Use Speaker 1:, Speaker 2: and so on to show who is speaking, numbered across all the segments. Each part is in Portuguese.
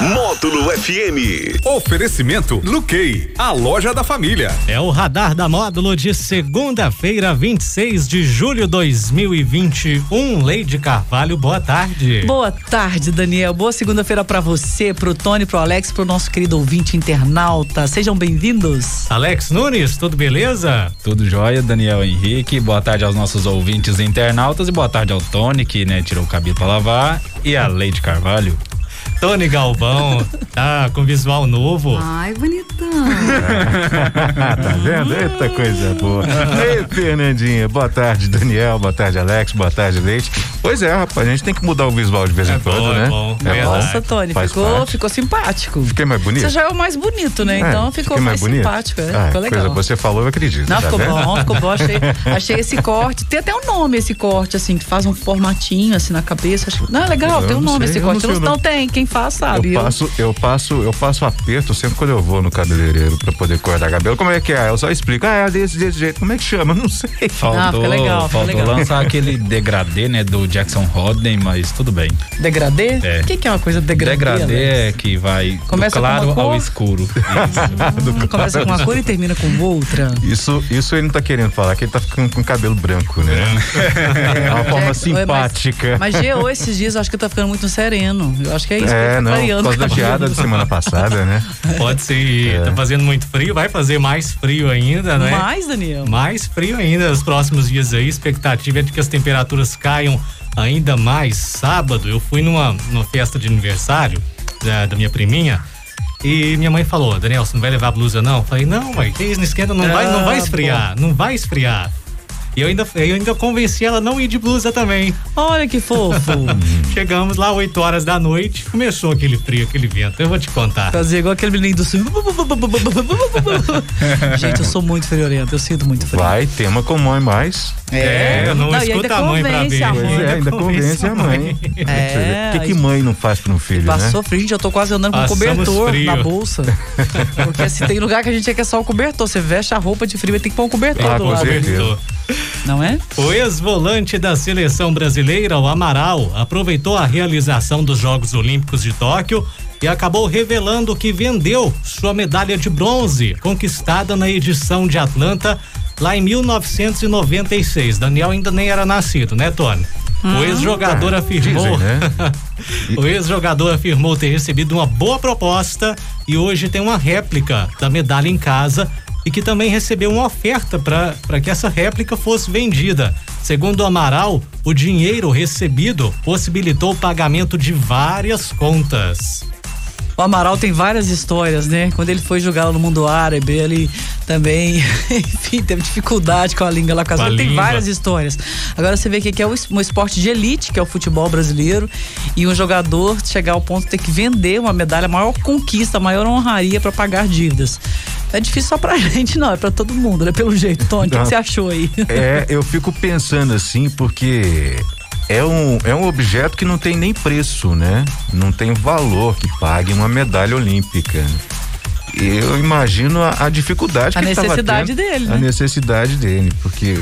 Speaker 1: Módulo FM.
Speaker 2: Oferecimento Luquei, a loja da família.
Speaker 3: É o radar da módulo de segunda-feira, 26 de julho 2021. Leide Carvalho, boa tarde.
Speaker 4: Boa tarde, Daniel. Boa segunda-feira para você, pro Tony, pro Alex, pro nosso querido ouvinte internauta. Sejam bem-vindos.
Speaker 3: Alex Nunes, tudo beleza?
Speaker 5: Tudo jóia, Daniel Henrique. Boa tarde aos nossos ouvintes internautas e boa tarde ao Tony, que né, tirou o cabelo pra lavar, e a Leide Carvalho.
Speaker 3: Tony Galvão, tá com visual novo.
Speaker 6: Ai, bonitão.
Speaker 7: tá vendo? Eita coisa boa. Ei, Fernandinha, boa tarde, Daniel, boa tarde, Alex, boa tarde, Leite. Pois é, rapaz, a gente tem que mudar o visual de vez em
Speaker 3: É
Speaker 7: quando,
Speaker 3: bom, é
Speaker 7: né?
Speaker 3: bom,
Speaker 7: É.
Speaker 4: Nossa, Tony,
Speaker 7: Faz
Speaker 4: ficou,
Speaker 7: parte.
Speaker 4: ficou simpático.
Speaker 7: Fiquei mais bonito?
Speaker 4: Você já é o mais bonito, né?
Speaker 7: É,
Speaker 4: Então ficou mais,
Speaker 7: bonito?
Speaker 4: simpático. É,
Speaker 7: Ah,
Speaker 4: ficou legal.
Speaker 7: Coisa, você falou, eu acredito.
Speaker 4: Não,
Speaker 7: tá
Speaker 4: ficou
Speaker 7: vendo?
Speaker 4: bom, ficou bom. Achei, achei esse corte. Tem até um nome esse corte, assim, que faz um formatinho assim na cabeça. Acho, não, é legal,
Speaker 7: Eu
Speaker 4: tem um
Speaker 7: não
Speaker 4: nome
Speaker 7: sei,
Speaker 4: esse
Speaker 7: não
Speaker 4: corte. Não, não
Speaker 7: nome.
Speaker 4: tem, quem faz sabe.
Speaker 7: Eu passo, eu passo, eu passo aperto sempre quando eu vou no cabeleireiro pra poder cortar cabelo. Como é que é? Eu só explico. Ah, é desse, desse jeito. Como é que chama? Não sei.
Speaker 5: Faltou,
Speaker 4: fica legal, fica
Speaker 5: faltou
Speaker 4: legal.
Speaker 5: lançar aquele degradê, né, do Jackson Rodney, mas tudo bem.
Speaker 4: Degradê?
Speaker 5: É.
Speaker 4: O que, que é uma coisa degradê?
Speaker 5: Degradê é que vai
Speaker 4: Começa
Speaker 5: do
Speaker 4: com uma
Speaker 5: claro
Speaker 4: cor?
Speaker 5: ao escuro. Isso.
Speaker 4: Hum, começa com uma cor e termina com outra.
Speaker 7: Isso, isso ele não tá querendo falar, que ele tá ficando com cabelo branco, né? É, uma forma
Speaker 4: É,
Speaker 7: simpática.
Speaker 4: Mas, mas geou esses dias, eu acho que tá ficando muito sereno. Eu acho que é isso.
Speaker 7: É, não, por causa da geada da semana passada, né?
Speaker 3: Pode ser, tá fazendo muito frio, vai fazer mais frio ainda, né?
Speaker 4: Mais, Daniel.
Speaker 3: Mais frio ainda nos próximos dias aí. Expectativa é de que as temperaturas caiam ainda mais. Sábado eu fui numa, numa festa de aniversário da, da minha priminha. E minha mãe falou, Daniel, você não vai levar blusa não? Eu falei, não, mãe, que isso, não esquenta, não vai, não vai
Speaker 4: Ah,
Speaker 3: esfriar, não vai esfriar. E eu ainda, eu ainda convenci ela a não ir de blusa também.
Speaker 4: Olha que fofo.
Speaker 3: Chegamos lá 8 horas da noite, começou aquele frio, aquele vento. Eu vou te contar.
Speaker 4: Fazer igual aquele menino do sul. Gente, eu sou muito friorento, eu sinto muito frio.
Speaker 7: Vai, tema com mãe mais.
Speaker 3: É, não,
Speaker 4: e
Speaker 3: escuta a mãe pra ver.
Speaker 4: a
Speaker 7: Pois
Speaker 4: mãe.
Speaker 7: é, ainda convence a mãe.
Speaker 4: É,
Speaker 7: O que, que mãe não faz pra um filho,
Speaker 4: Passou
Speaker 7: né?
Speaker 4: frio, gente, eu tô quase andando com
Speaker 3: Passamos
Speaker 4: cobertor
Speaker 3: frio.
Speaker 4: na bolsa. Porque se tem lugar que a gente quer só o cobertor, você veste a roupa de frio e tem que pôr um cobertor
Speaker 7: Ah,
Speaker 4: do
Speaker 7: com
Speaker 4: lado.
Speaker 7: certeza.
Speaker 4: Não é?
Speaker 3: O ex-volante da seleção brasileira, o Amaral, aproveitou a realização dos Jogos Olímpicos de Tóquio e acabou revelando que vendeu sua medalha de bronze, conquistada na edição de Atlanta lá em 1996. Daniel ainda nem era nascido, né, Tony? O ex-jogador afirmou.
Speaker 7: Dizem, né?
Speaker 3: O ex-jogador afirmou ter recebido uma boa proposta e hoje tem uma réplica da medalha em casa e que também recebeu uma oferta para que essa réplica fosse vendida. Segundo o Amaral, o dinheiro recebido possibilitou o pagamento de várias contas.
Speaker 4: O Amaral tem várias histórias, né? Quando ele foi jogar lá no mundo árabe, ele também, enfim, teve dificuldade com a língua lá com
Speaker 3: a
Speaker 4: Tem várias histórias. Agora você vê que aqui é um esporte de elite, que é o futebol brasileiro, e um jogador chegar ao ponto de ter que vender uma medalha, a maior conquista, a maior honraria para pagar dívidas. É difícil só pra gente, não, é pra todo mundo, né? Pelo jeito. Tony, o que que
Speaker 7: Não.
Speaker 4: você achou aí?
Speaker 7: É, eu fico pensando assim, porque é um, é um objeto que não tem nem preço, né? Não tem valor que pague uma medalha olímpica. Eu imagino a, a dificuldade
Speaker 4: A
Speaker 7: que
Speaker 4: necessidade
Speaker 7: tendo,
Speaker 4: dele,
Speaker 7: A
Speaker 4: né?
Speaker 7: necessidade dele, porque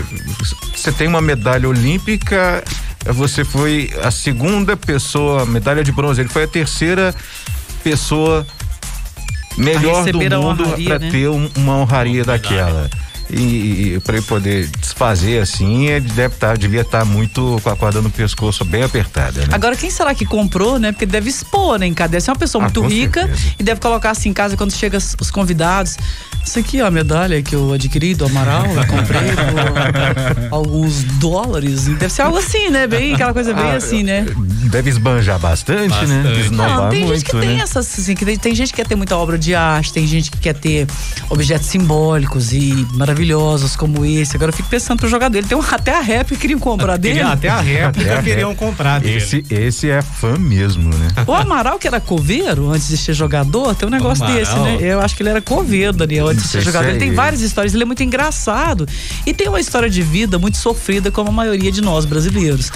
Speaker 7: você tem uma medalha olímpica, você foi a segunda pessoa, medalha de bronze, ele foi a terceira pessoa melhor do mundo
Speaker 4: honraria,
Speaker 7: para
Speaker 4: né?
Speaker 7: ter um- uma honraria daquela. E, e para ele poder desfazer assim, ele deve tá, devia estar muito com a corda no pescoço bem apertada, né?
Speaker 4: Agora, quem será que comprou, né? Porque deve expor, né, em casa. Deve ser uma pessoa
Speaker 7: Ah,
Speaker 4: muito rica
Speaker 7: certeza.
Speaker 4: e deve colocar assim em casa quando chega os os convidados. Isso aqui é a medalha que eu adquiri do Amaral, eu comprei por alguns dólares. Deve ser algo assim, né? Bem, aquela coisa bem
Speaker 7: Ah,
Speaker 4: assim, né?
Speaker 7: Deve esbanjar bastante, né?
Speaker 3: Bastante.
Speaker 7: Esnobar
Speaker 4: Não, tem
Speaker 7: muito,
Speaker 4: gente que
Speaker 7: né?
Speaker 4: tem essas, assim, que tem, tem gente que quer ter muita obra de arte, tem gente que quer ter objetos simbólicos e maravilhosos. Maravilhosos como esse. Agora eu fico pensando pro jogador. Ele tem um, até a réplica queriam comprar dele.
Speaker 3: Queria- Até a réplica
Speaker 7: Até
Speaker 3: queriam comprar dele.
Speaker 7: Esse, esse é fã mesmo, né?
Speaker 4: O Amaral, que era coveiro antes de ser jogador, tem um negócio
Speaker 3: Amaral.
Speaker 4: desse, né? Eu acho que ele era coveiro, Daniel, antes de ser jogador.
Speaker 7: é
Speaker 4: ele tem
Speaker 7: ele.
Speaker 4: várias histórias, ele é muito engraçado. E tem uma história de vida muito sofrida, como a maioria de nós brasileiros.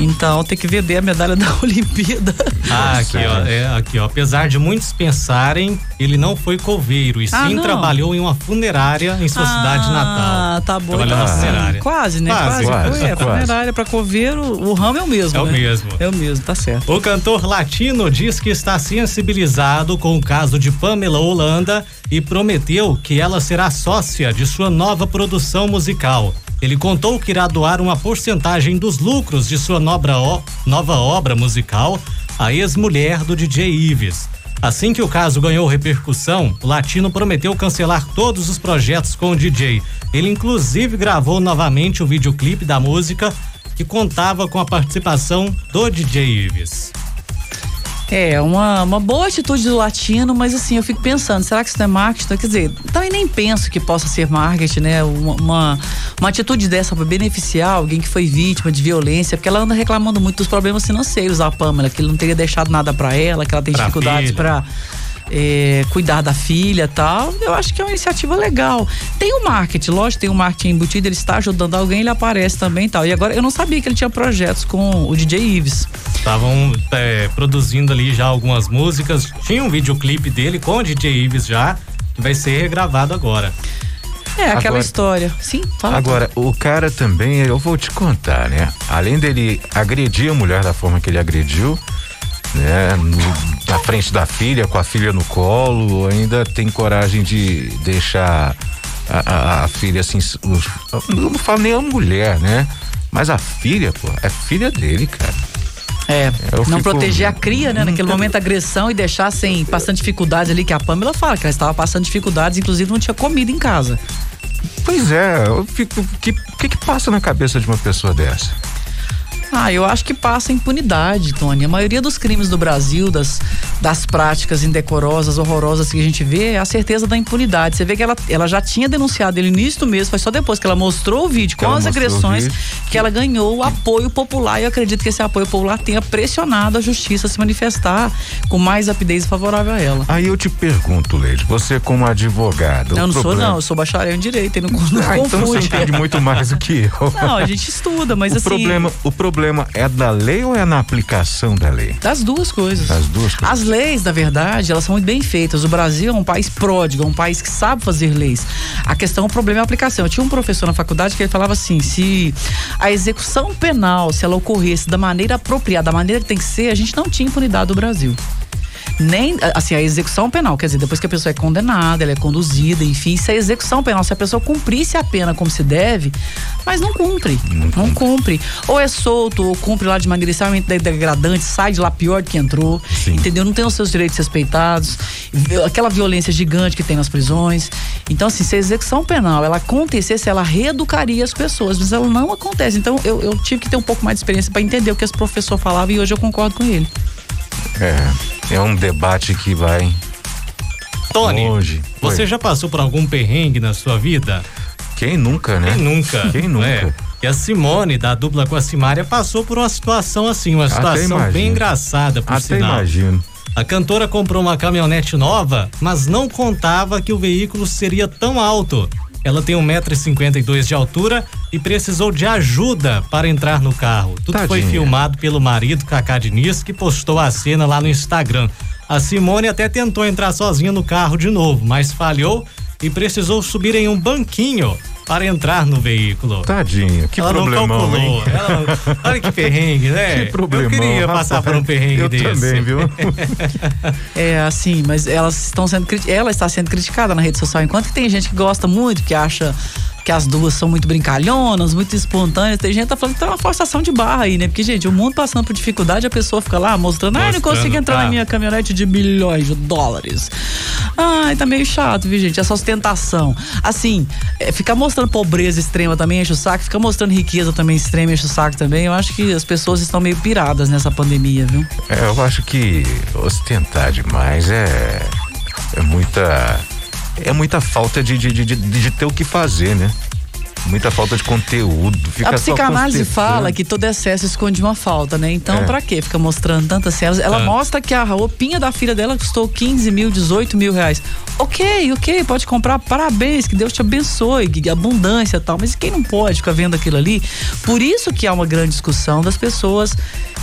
Speaker 4: Então tem que vender a medalha da Olimpíada.
Speaker 3: Ah, aqui ó, é, aqui ó. Apesar de muitos pensarem, ele não foi coveiro e
Speaker 4: Ah,
Speaker 3: sim
Speaker 4: não.
Speaker 3: trabalhou em uma funerária em sua cidade natal.
Speaker 4: Ah, tá bom. Então,
Speaker 3: na
Speaker 4: quase, né?
Speaker 3: Quase,
Speaker 4: Quase.
Speaker 7: quase,
Speaker 4: foi, é,
Speaker 7: quase.
Speaker 4: funerária pra coveiro, o ramo é o mesmo.
Speaker 3: É o
Speaker 4: né?
Speaker 3: mesmo.
Speaker 4: É o mesmo, tá certo.
Speaker 3: O cantor latino diz que está sensibilizado com o caso de Pamela Holanda e prometeu que ela será sócia de sua nova produção musical. Ele contou que irá doar uma porcentagem dos lucros de sua nova obra musical à ex-mulher do DJ Ives. Assim que o caso ganhou repercussão, o latino prometeu cancelar todos os projetos com o DJ. Ele inclusive gravou novamente o videoclipe da música que contava com a participação do DJ Ives.
Speaker 4: É, uma, uma boa atitude do latino, mas assim, eu fico pensando, será que isso não é marketing? Quer dizer, também nem penso que possa ser marketing, né? Uma, uma, uma atitude dessa para beneficiar alguém que foi vítima de violência, porque ela anda reclamando muito dos problemas financeiros da Pamela, que ele não teria deixado nada para ela, que ela tem
Speaker 3: Pra
Speaker 4: dificuldades para é, cuidar da filha e tal. Eu acho que é uma iniciativa legal. Tem o marketing, lógico, tem o marketing embutido, ele está ajudando alguém, ele aparece também e tal. E agora, eu não sabia que ele tinha projetos com o DJ Ives.
Speaker 3: Estavam é, produzindo ali já algumas músicas. Tinha um videoclipe dele com o DJ Ives já, que vai ser regravado agora.
Speaker 4: É, aquela
Speaker 7: Agora-
Speaker 4: história. Sim, fala.
Speaker 7: Agora, o cara também, eu vou te contar, né? Além dele agredir a mulher da forma que ele agrediu, né? no- na frente da filha, com a filha no colo, ainda tem coragem de deixar a, a- a filha assim. os- eu não falo nem a mulher, né? Mas a filha, pô, é filha dele, cara.
Speaker 4: É,
Speaker 7: Eu
Speaker 4: não
Speaker 7: fico-
Speaker 4: proteger a cria, né? Naquele momento, agressão e deixar sem, passando dificuldades ali, que a Pamela fala que ela estava passando dificuldades, inclusive não tinha comida em casa.
Speaker 7: Pois é, eu fico. O que, que que passa na cabeça de uma pessoa dessa?
Speaker 4: Ah, eu acho que passa impunidade, Tony. A maioria dos crimes do Brasil, das, das práticas indecorosas, horrorosas que a gente vê, é a certeza da impunidade. Você vê que ela, ela já tinha denunciado ele no início do mês, foi só depois que ela mostrou o vídeo com
Speaker 7: ela
Speaker 4: as agressões que ela ganhou o apoio popular. E eu acredito que esse apoio popular tenha pressionado a justiça a se manifestar com mais rapidez favorável a ela.
Speaker 7: Aí eu te pergunto, Leide, você como advogada.
Speaker 4: Eu não sou,
Speaker 7: problema-
Speaker 4: não, eu sou bacharel em direito, e não, não
Speaker 7: Ah, então você
Speaker 4: confunde.
Speaker 7: entende muito mais do que eu.
Speaker 4: Não, a gente estuda, mas
Speaker 7: o
Speaker 4: assim.
Speaker 7: problema, o problema é da lei ou é na aplicação da lei?
Speaker 4: Das duas coisas.
Speaker 7: Das duas coisas.
Speaker 4: As leis, na verdade, elas são muito bem feitas. O Brasil é um país pródigo, é um país que sabe fazer leis. A questão, o problema é a aplicação. Eu tinha um professor na faculdade que ele falava assim: se a execução penal, se ela ocorresse da maneira apropriada, da maneira que tem que ser, a gente não tinha impunidade no Brasil. Nem, assim, a execução penal, quer dizer, depois que a pessoa é condenada, ela é conduzida, enfim, isso é execução penal. Se a pessoa cumprisse a pena como se deve, mas não cumpre. Não, cumpre. Ou é solto, ou cumpre lá de maneira extremamente degradante, sai de lá pior do que entrou, entendeu? Não tem os seus direitos respeitados, aquela violência gigante que tem nas prisões. Então, assim, se a execução penal ela acontecesse, ela reeducaria as pessoas, mas ela não acontece. Então, eu, eu tive que ter um pouco mais de experiência para entender o que esse professor falava e hoje eu concordo com ele.
Speaker 7: É, é um debate que vai
Speaker 3: Tony,
Speaker 7: longe.
Speaker 3: você
Speaker 7: Oi.
Speaker 3: já passou por algum perrengue na sua vida?
Speaker 7: Quem nunca, né?
Speaker 3: Quem nunca?
Speaker 7: Quem
Speaker 3: não
Speaker 7: nunca?
Speaker 3: é? E a Simone, da dupla com a Simária, passou por uma situação assim, uma situação bem engraçada, por
Speaker 7: Até
Speaker 3: sinal.
Speaker 7: imagino.
Speaker 3: A cantora comprou uma caminhonete nova, mas não contava que o veículo seria tão alto. Ela tem 1,52m de altura e precisou de ajuda para entrar no carro. Tudo foi
Speaker 7: Tadinha.
Speaker 3: filmado pelo marido, Cacá Diniz, que postou a cena lá no Instagram. A Simone até tentou entrar sozinha no carro de novo, mas falhou e precisou subir em um banquinho para entrar no veículo.
Speaker 7: Tadinha, que
Speaker 3: ela não
Speaker 7: problemão,
Speaker 3: calculou.
Speaker 7: hein?
Speaker 3: Ela não- Olha que perrengue, né?
Speaker 7: Que problemão.
Speaker 3: Eu queria passar
Speaker 7: rapaz.
Speaker 3: por um perrengue
Speaker 7: Eu
Speaker 3: desse.
Speaker 7: também, viu?
Speaker 4: É, assim, mas elas estão sendo ela está sendo criticada na rede social, enquanto que tem gente que gosta muito, que acha que as duas são muito brincalhonas, muito espontâneas, tem gente que tá falando que tem uma forçação de barra aí, né? Porque, gente, o mundo passando por dificuldade, a pessoa fica lá mostrando, ai, não
Speaker 3: Mostrando,
Speaker 4: consigo entrar
Speaker 3: tá.
Speaker 4: na minha caminhonete de milhões de dólares. Ai, tá meio chato, viu, gente? Essa ostentação. Assim, é, ficar mostrando pobreza extrema também enche o saco, ficar mostrando riqueza também extrema enche o saco também. Eu acho que as pessoas estão meio piradas nessa pandemia, viu?
Speaker 7: É, eu acho que ostentar demais é, é muita. É muita falta de, de, de, de, de ter o que fazer, né? Muita falta de conteúdo.
Speaker 4: A psicanálise fala que todo excesso esconde uma falta, né? Então,
Speaker 7: É.
Speaker 4: pra quê? Fica mostrando tantas cenas. Ela
Speaker 3: Ah.
Speaker 4: mostra que a roupinha da filha dela custou 15 mil, 18 mil reais. Ok, ok, pode comprar, parabéns, que Deus te abençoe, que abundância e tal. Mas quem não pode ficar vendo aquilo ali? Por isso que há uma grande discussão das pessoas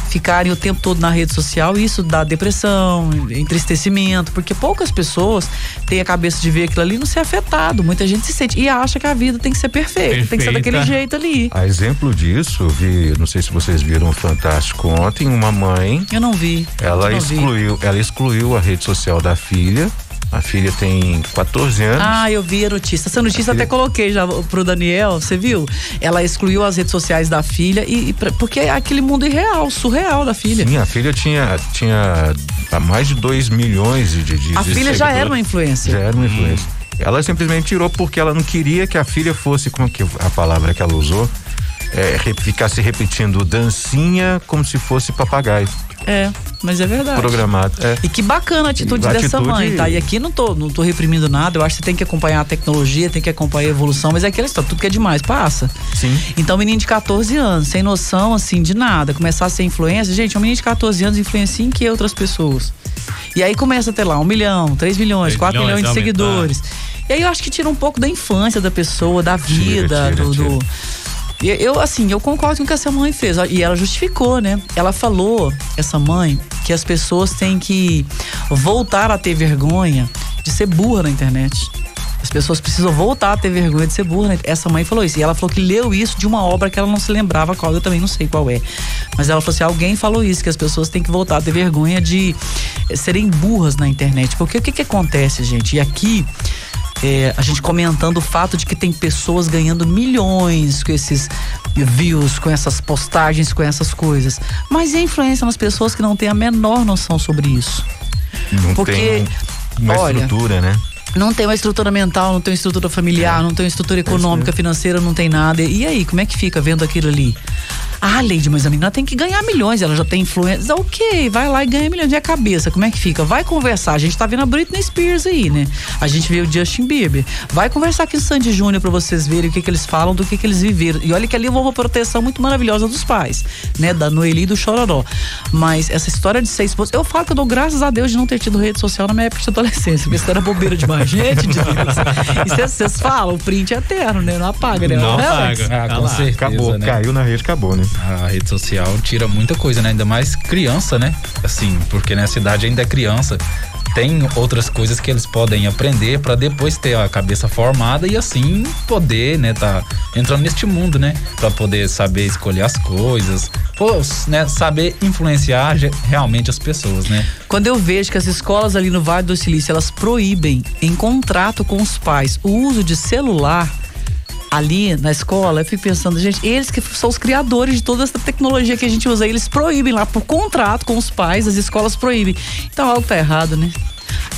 Speaker 4: ficarem o tempo todo na rede social e isso dá depressão, entristecimento, porque poucas pessoas têm a cabeça de ver aquilo ali e não ser afetado. Muita gente se sente e acha que a vida tem que ser perfeita, tem que ser
Speaker 3: Perfeita.
Speaker 4: daquele jeito ali.
Speaker 7: A exemplo disso, eu vi, não sei se vocês viram o Fantástico ontem, uma mãe,
Speaker 4: Eu não vi.
Speaker 7: ela
Speaker 4: não vi.
Speaker 7: excluiu, ela excluiu a rede social da filha. A filha tem 14 anos.
Speaker 4: Ah, eu vi a notícia. Essa notícia
Speaker 7: A
Speaker 4: até
Speaker 7: filha-
Speaker 4: coloquei já pro Daniel, você viu? Ela excluiu as redes sociais da filha e, e porque é aquele mundo irreal, surreal da filha.
Speaker 7: Sim, a filha tinha, tinha mais de 2 milhões de, de, de
Speaker 4: A filha já era uma influência.
Speaker 7: Já era uma influência. Ela simplesmente tirou porque ela não queria que a filha fosse, como que a palavra que ela usou? É, ficasse repetindo dancinha como se fosse papagaio
Speaker 4: É, mas é verdade.
Speaker 7: programado. É.
Speaker 4: E que bacana a atitude
Speaker 7: A
Speaker 4: dessa
Speaker 7: atitude-
Speaker 4: mãe, tá? E aqui não tô, não tô reprimindo nada, eu acho que você tem que acompanhar a tecnologia, tem que acompanhar a evolução, mas é aquela história, tudo que é demais passa.
Speaker 7: Sim.
Speaker 4: Então, menino de 14 anos, sem noção, assim, de nada, começar a ser influência, gente, um menino de 14 anos influencia em que outras pessoas? E aí começa a ter lá um milhão, 3 milhões,
Speaker 3: 3
Speaker 4: 4 milhões,
Speaker 3: milhões,
Speaker 4: de
Speaker 3: aumentar.
Speaker 4: seguidores. E aí eu acho que tira um pouco da infância da pessoa, da vida,
Speaker 7: tira,
Speaker 4: do.
Speaker 7: tira.
Speaker 4: do- E Eu, assim, eu concordo com o que essa mãe fez. E ela justificou, né? Ela falou, essa mãe, que as pessoas têm que voltar a ter vergonha de ser burra na internet. As pessoas precisam voltar a ter vergonha de ser burra. Essa mãe falou isso. E ela falou que leu isso de uma obra que ela não se lembrava qual, eu também não sei qual é. Mas ela falou assim: alguém falou isso, que as pessoas têm que voltar a ter vergonha de serem burras na internet. Porque o que, que acontece, gente? E aqui. É, a gente comentando o fato de que tem pessoas ganhando milhões com esses views, com essas postagens, com essas coisas. Mas e a influência nas pessoas que não têm a menor noção sobre isso?
Speaker 7: Não
Speaker 4: Porque,
Speaker 7: tem uma
Speaker 4: olha,
Speaker 7: estrutura, né?
Speaker 4: Não tem uma estrutura mental, não tem uma estrutura familiar, não tem uma estrutura econômica, financeira, não tem nada. E aí, como é que fica vendo aquilo ali? Ah, Leide, mas a menina tem que ganhar milhões, ela já tem influência. Ok, vai lá e ganha milhões. E a cabeça, como é que fica? Vai conversar. A gente tá vendo a Britney Spears aí, né? A gente vê o Justin Bieber. Vai conversar aqui o Sandy Júnior pra vocês verem o que, que eles falam, do que, que eles viveram. E olha que ali houve uma proteção muito maravilhosa dos pais, né? Da Noeli e do Chororó. Mas essa história de ser esposa. Eu falo que eu dou graças a Deus de não ter tido rede social na minha época de adolescência, porque isso era bobeira demais. Gente de Deus. E vocês- falam, o print é eterno, né? Não apaga, né?
Speaker 3: Não
Speaker 4: Alex?
Speaker 3: apaga.
Speaker 5: Ah, com
Speaker 3: lá.
Speaker 5: certeza,
Speaker 7: Acabou,
Speaker 5: né?
Speaker 7: caiu na rede, acabou, né?
Speaker 5: A rede social tira muita coisa, né? Ainda mais criança, né? Assim, porque nessa idade ainda é criança. Tem outras coisas que eles podem aprender para depois ter a cabeça formada e assim poder, né, tá entrando neste mundo, né, para poder saber escolher as coisas, pô, né, saber influenciar realmente as pessoas, né?
Speaker 4: Quando eu vejo que as escolas ali no Vale do Silício, elas proíbem em contrato com os pais o uso de celular ali na escola, eu fico pensando, gente, eles que são os criadores de toda essa tecnologia que a gente usa, eles proíbem lá por contrato com os pais, as escolas proíbem. Então algo tá errado, né?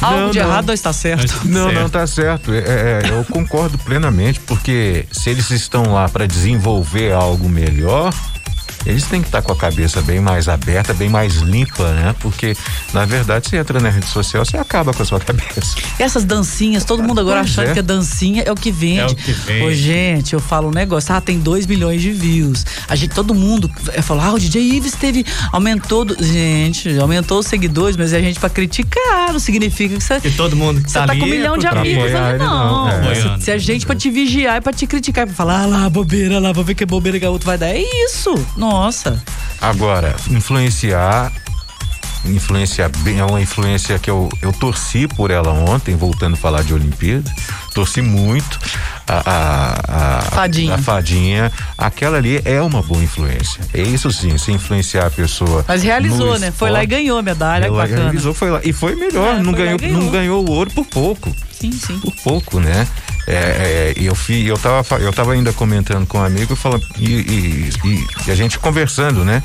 Speaker 4: Algo
Speaker 7: Não,
Speaker 4: de
Speaker 7: não.
Speaker 4: errado ou está certo?
Speaker 7: Não,
Speaker 3: Certo.
Speaker 7: não, tá certo. É, é, eu concordo plenamente, porque se eles estão lá para desenvolver algo melhor, eles têm que estar com a cabeça bem mais aberta, bem mais limpa, né? Porque, na verdade, você entra na rede social, você acaba com a sua cabeça.
Speaker 4: Essas dancinhas, todo mundo agora
Speaker 7: Pois
Speaker 4: achando
Speaker 7: é.
Speaker 4: que a dancinha é o que vende.
Speaker 3: É o que vende.
Speaker 4: Ô, gente, eu falo um negócio, ah, tem 2 milhões de views. A gente, todo mundo é, fala, ah, o DJ Ives teve, aumentou, do- gente, aumentou os seguidores, mas é a gente pra criticar, não significa que você...
Speaker 3: E todo mundo que
Speaker 4: Você
Speaker 3: tá,
Speaker 4: tá
Speaker 3: ali
Speaker 4: com um milhão
Speaker 3: é
Speaker 4: de amigos ali, não.
Speaker 7: não. É.
Speaker 4: Se, se a gente pra te vigiar e pra te criticar, pra falar, ah lá, bobeira lá, vou ver que bobeira que a outra vai dar. É isso. Nossa.
Speaker 7: Agora, influenciar. Influenciar bem, é uma influência que eu, eu torci por ela ontem, voltando a falar de Olimpíada. Torci muito. A, a, a,
Speaker 4: Fadinha.
Speaker 7: a fadinha. Aquela ali é uma boa influência. É isso sim, se influenciar a pessoa.
Speaker 4: Mas realizou, né? Foi lá e ganhou a medalha,
Speaker 7: Ela
Speaker 4: bacana.
Speaker 7: realizou, foi lá. E foi melhor,
Speaker 4: É,
Speaker 7: não,
Speaker 4: foi
Speaker 7: ganhou,
Speaker 4: ganhou.
Speaker 7: não ganhou o ouro por pouco
Speaker 4: Sim, sim.
Speaker 7: por pouco, né? É, é, e eu fui, eu tava, eu tava ainda comentando com um amigo falando, e, e- e- e a gente conversando, né?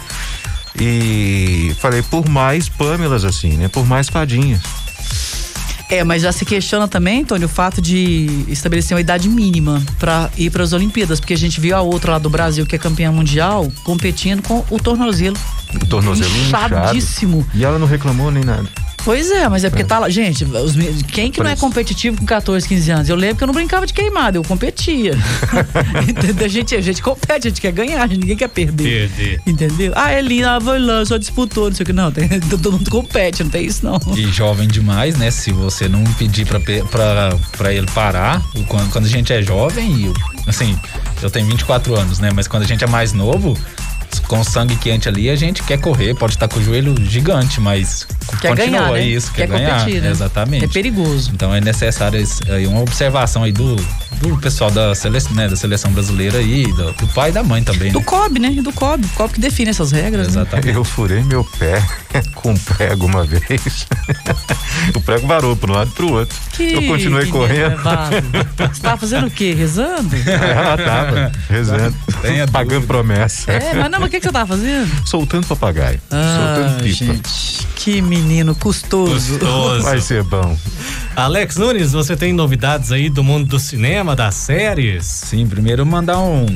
Speaker 7: E falei, por mais Pâmelas assim, né? Por mais fadinhas.
Speaker 4: É, mas já se questiona também, Antônio, o fato de estabelecer uma idade mínima pra ir para as Olimpíadas, porque a gente viu a outra lá do Brasil, que é campeã mundial, competindo com o tornozelo
Speaker 7: O tornozelo inchado.
Speaker 4: inchadíssimo.
Speaker 7: E ela não reclamou nem nada.
Speaker 4: Pois é, mas é porque tá lá. Gente, os quem que não é competitivo com 14, 15 anos? Eu lembro que eu não brincava de queimada, eu competia. Entendeu? A gente, a gente compete, a gente quer ganhar, a gente- ninguém quer perder.
Speaker 3: Perder.
Speaker 4: Entendeu? Ah, é linda, ah, vai lá, só disputou, não sei o que. Não, tem, todo mundo compete, não tem isso não.
Speaker 5: E jovem demais, né? Se você não pedir pra, pra, pra ele parar, quando, quando a gente é jovem, e, assim, eu tenho 24 anos, né? Mas quando a gente é mais novo, com sangue quente ali, a gente quer correr, pode estar com o joelho gigante, mas
Speaker 4: Quer
Speaker 5: continua
Speaker 4: ganhar, né?
Speaker 5: isso, quer,
Speaker 4: Quer
Speaker 5: ganhar.
Speaker 4: competir, né?
Speaker 5: Exatamente.
Speaker 4: É perigoso.
Speaker 5: Então é necessário aí uma observação aí do, do pessoal da seleção, né, da seleção brasileira aí, do, do pai e da mãe também,
Speaker 4: Do
Speaker 5: né?
Speaker 4: COB, né? Do COB. COB que define essas regras. Né?
Speaker 5: Exatamente.
Speaker 7: Eu furei meu pé com um prego uma vez. o prego varou para um lado e para o outro.
Speaker 4: Que
Speaker 7: eu continuei
Speaker 4: menino
Speaker 7: correndo.
Speaker 4: Você tava fazendo o quê? Rezando?
Speaker 7: Ela tava rezando, pagando promessa,
Speaker 4: É, mas não, mas o que, que você tava fazendo?
Speaker 7: soltando papagaio,
Speaker 4: Ah,
Speaker 7: soltando pipa.
Speaker 4: gente, que menino custoso.
Speaker 3: Gostoso.
Speaker 7: Vai ser bom.
Speaker 3: Alex Nunes, você tem novidades aí do mundo do cinema, das séries?
Speaker 5: Sim, primeiro mandar um.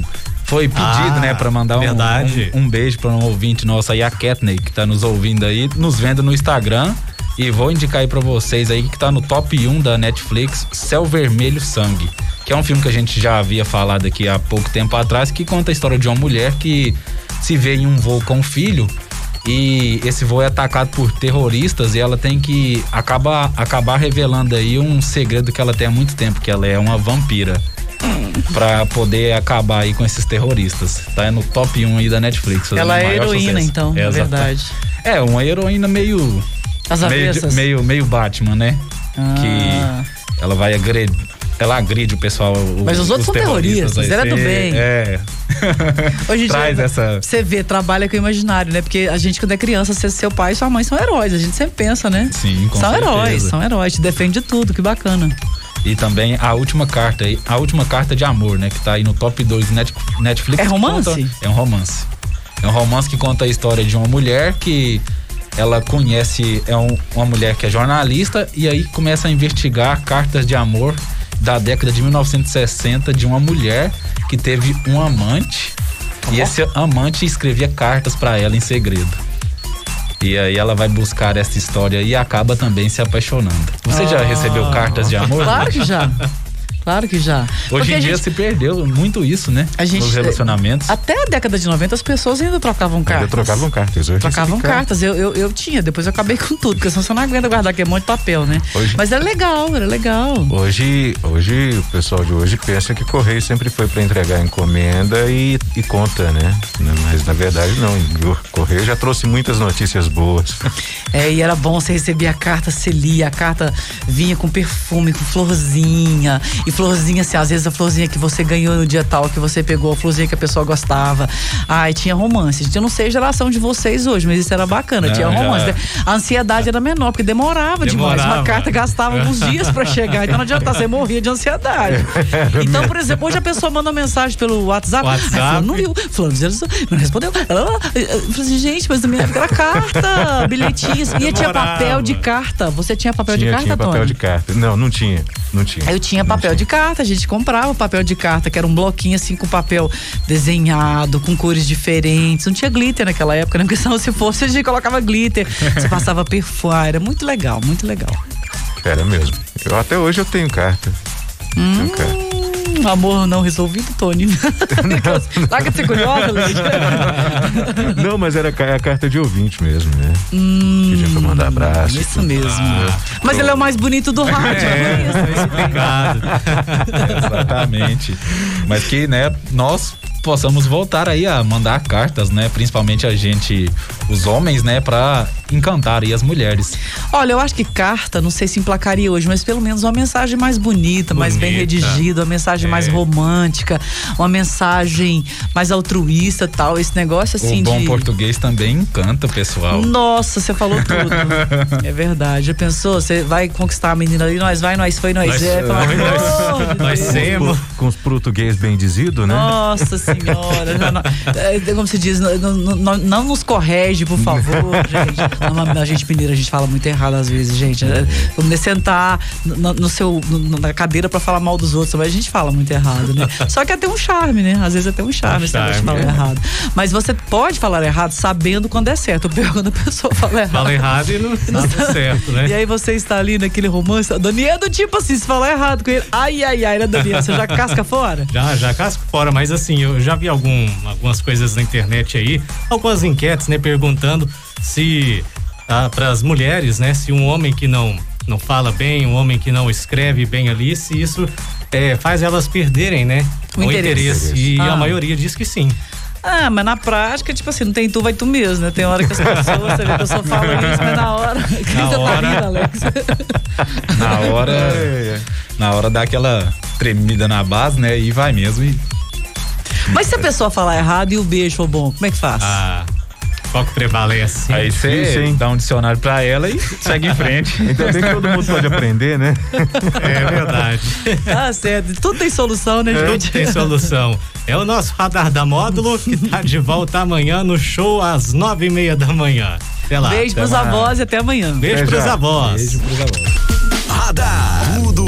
Speaker 5: Foi pedido,
Speaker 3: Ah,
Speaker 5: né, pra mandar um,
Speaker 3: verdade.
Speaker 5: um, um beijo pra um ouvinte nosso aí, a Katney, que tá nos ouvindo aí, nos vendo no Instagram. E vou indicar aí pra vocês aí que tá no top 1 da Netflix, Céu Vermelho Sangue. Que é um filme que a gente já havia falado aqui há pouco tempo atrás, que conta a história de uma mulher que se vê em um voo com o filho e esse voo é atacado por terroristas e ela tem que acabar, acabar revelando aí um segredo que ela tem há muito tempo, que ela é uma vampira. Pra poder acabar aí com esses terroristas. Tá no top 1 aí da Netflix.
Speaker 4: Ela é heroína,
Speaker 5: sucesso.
Speaker 4: então, na
Speaker 5: exata-
Speaker 4: verdade.
Speaker 5: É, uma heroína meio.
Speaker 4: As
Speaker 5: meio, meio, meio Batman, né?
Speaker 4: Ah.
Speaker 5: Que ela vai agredir. Ela agride o pessoal.
Speaker 4: Mas os outros são terroristas,
Speaker 5: aí.
Speaker 4: ela é do bem.
Speaker 5: É.
Speaker 4: Hoje em
Speaker 5: Traz
Speaker 4: dia,
Speaker 5: essa.
Speaker 4: você vê, trabalha com o imaginário, né? Porque a gente, quando é criança, se seu pai e sua mãe são heróis. A gente sempre pensa, né?
Speaker 5: Sim, com
Speaker 4: são
Speaker 5: certeza.
Speaker 4: heróis, são heróis. Te defende de tudo, que bacana.
Speaker 5: E também a última carta aí, a última carta de amor, né? Que tá aí no top 2 do Net- Netflix.
Speaker 4: É romance?
Speaker 5: conta- é um romance. É um romance que conta a história de uma mulher que ela conhece, é um- uma mulher que é jornalista e aí começa a investigar cartas de amor da década de 1960 de uma mulher que teve um amante e esse amante escrevia cartas pra ela em segredo. E aí ela vai buscar essa história e acaba também se apaixonando. Você já recebeu cartas de amor?
Speaker 4: Ah. Claro que já. Claro que já.
Speaker 5: Hoje
Speaker 4: Porque
Speaker 5: em dia
Speaker 4: gente-
Speaker 5: se perdeu muito isso, né?
Speaker 4: A gente-
Speaker 5: Nos relacionamentos.
Speaker 4: Até a década de 90 as pessoas ainda trocavam cartas.
Speaker 7: Ainda trocavam cartas. Hoje
Speaker 4: Trocavam cartas, eu, eu, eu tinha, depois eu acabei com tudo, porque senão você não aguenta guardar aquele monte de papel, né?
Speaker 7: Hoje-
Speaker 4: Mas era legal, era legal.
Speaker 7: Hoje, hoje o pessoal de hoje pensa que correio sempre foi para entregar encomenda e, e conta, né? Mas na verdade não. O correio já trouxe muitas notícias boas.
Speaker 4: É, e era bom, você recebia a carta, você lia, a carta vinha com perfume, com florzinha. E florzinha, assim, às vezes a florzinha que você ganhou no dia tal, que você pegou, a florzinha que a pessoa gostava. Ai, tinha romance. Gente, eu não sei a geração de vocês hoje, mas isso era bacana,
Speaker 5: Não,
Speaker 4: tinha
Speaker 5: já-
Speaker 4: romance. A ansiedade era menor, porque demorava, demais. Uma
Speaker 3: Demorava.
Speaker 4: carta gastava uns dias pra chegar, então não adiantava, você morria de ansiedade. Então, por exemplo, hoje a pessoa manda uma mensagem pelo WhatsApp.
Speaker 3: WhatsApp.
Speaker 4: Fulano não viu, fulano não respondeu. Eu falei assim, gente, mas na minha época era carta, bilhetinhos. E tinha
Speaker 3: Demorava.
Speaker 4: papel de carta. Você tinha papel
Speaker 7: tinha,
Speaker 4: de carta,
Speaker 7: tinha papel
Speaker 4: Tony?
Speaker 7: de carta. Não, não tinha. Não tinha.
Speaker 4: Eu tinha papel de carta, a gente comprava papel de carta, que era um bloquinho assim com papel desenhado, com cores diferentes. Não tinha glitter naquela época, né? Porque senão se fosse, a gente colocava glitter. Você passava perfume. Era muito legal, muito legal.
Speaker 7: Era mesmo. Eu, até hoje eu tenho carta. Tenho carta.
Speaker 4: Hum, amor não resolvido, Tony. Larga de ser curiosa, Leite.
Speaker 7: Não, mas era ca- a carta de ouvinte mesmo, né? Pedia pra mandar abraço.
Speaker 4: Hum, Isso mesmo. Mas ele é o mais bonito do rádio.
Speaker 3: É,
Speaker 4: é isso?
Speaker 3: explicado.
Speaker 5: Exatamente. Mas que, né, nós possamos voltar aí a mandar cartas, né? Principalmente a gente, os homens, né, pra encantar aí as mulheres.
Speaker 4: Olha, eu acho que carta, não sei se emplacaria hoje, mas pelo menos uma mensagem mais bonita, mais bem
Speaker 3: Bonita.
Speaker 4: redigida, uma mensagem mais
Speaker 3: É.
Speaker 4: romântica, uma mensagem mais altruísta tal. Esse negócio assim
Speaker 5: o bom
Speaker 4: de.
Speaker 5: português também encanta o pessoal.
Speaker 4: Nossa, você falou tudo. é verdade. Já pensou? Você vai conquistar a menina ali, nós vai, nós foi, nós,
Speaker 3: Nós-
Speaker 4: é. Pelo
Speaker 3: nós- nós semos.
Speaker 7: Com os português bem dizido, né?
Speaker 4: Nossa senhora. não, é, como se diz, não, não- não- não nos corrige, por favor, gente. Não, a gente mineira, a gente fala muito errado às vezes, gente. É, Vamos sentar no, no seu, na cadeira pra falar mal dos outros, mas a gente fala muito errado, né? Só que é até um charme, né? Às vezes até um charme,
Speaker 3: Um
Speaker 4: de
Speaker 3: charme,
Speaker 4: falar
Speaker 3: é.
Speaker 4: errado. Mas você pode falar errado sabendo quando é certo. O pior quando a pessoa fala errado.
Speaker 3: Fala errado e não tá certo, né?
Speaker 4: E aí você está ali naquele romance, a Daniel é do tipo assim, se falar errado com ele, ai, ai, ai, né, Daniel? Você já casca fora?
Speaker 3: Já, já casco fora, mas assim, eu já vi algum, algumas coisas na internet aí, algumas enquetes, né, perguntando se para as mulheres, né, se um homem que não não fala bem, um homem que não escreve bem ali, se isso é, faz elas perderem, né,
Speaker 4: O interesse.
Speaker 3: E
Speaker 4: Ah.
Speaker 3: a maioria diz que sim.
Speaker 4: Ah, mas na prática, tipo assim, não tem tu, vai tu mesmo, né? Tem hora que as pessoas, você vê a pessoa fala isso, mas na hora. que você tá
Speaker 3: hora.
Speaker 4: rindo, Alex?
Speaker 5: Na hora. Na hora dá aquela tremida na base, né? E vai mesmo. E
Speaker 4: Mas se a pessoa falar errado e o beijo for bom, como é que faz?
Speaker 3: Ah, qual que prevalece?
Speaker 5: aí você
Speaker 7: hein?
Speaker 5: dá um dicionário pra ela e segue em frente.
Speaker 7: Ainda bem que todo mundo pode aprender, né?
Speaker 3: É verdade.
Speaker 4: Tá certo. Tudo tem solução, né,
Speaker 3: Tudo
Speaker 4: gente?
Speaker 3: tem solução. É o nosso radar da módulo que tá de volta amanhã no show às nove e meia da manhã. Até lá.
Speaker 4: Beijo pros
Speaker 5: mais.
Speaker 4: avós e até amanhã.
Speaker 3: Beijo
Speaker 7: Até
Speaker 3: pros
Speaker 7: já.
Speaker 3: avós.
Speaker 5: Beijo pros avós.
Speaker 1: Radar. Tudo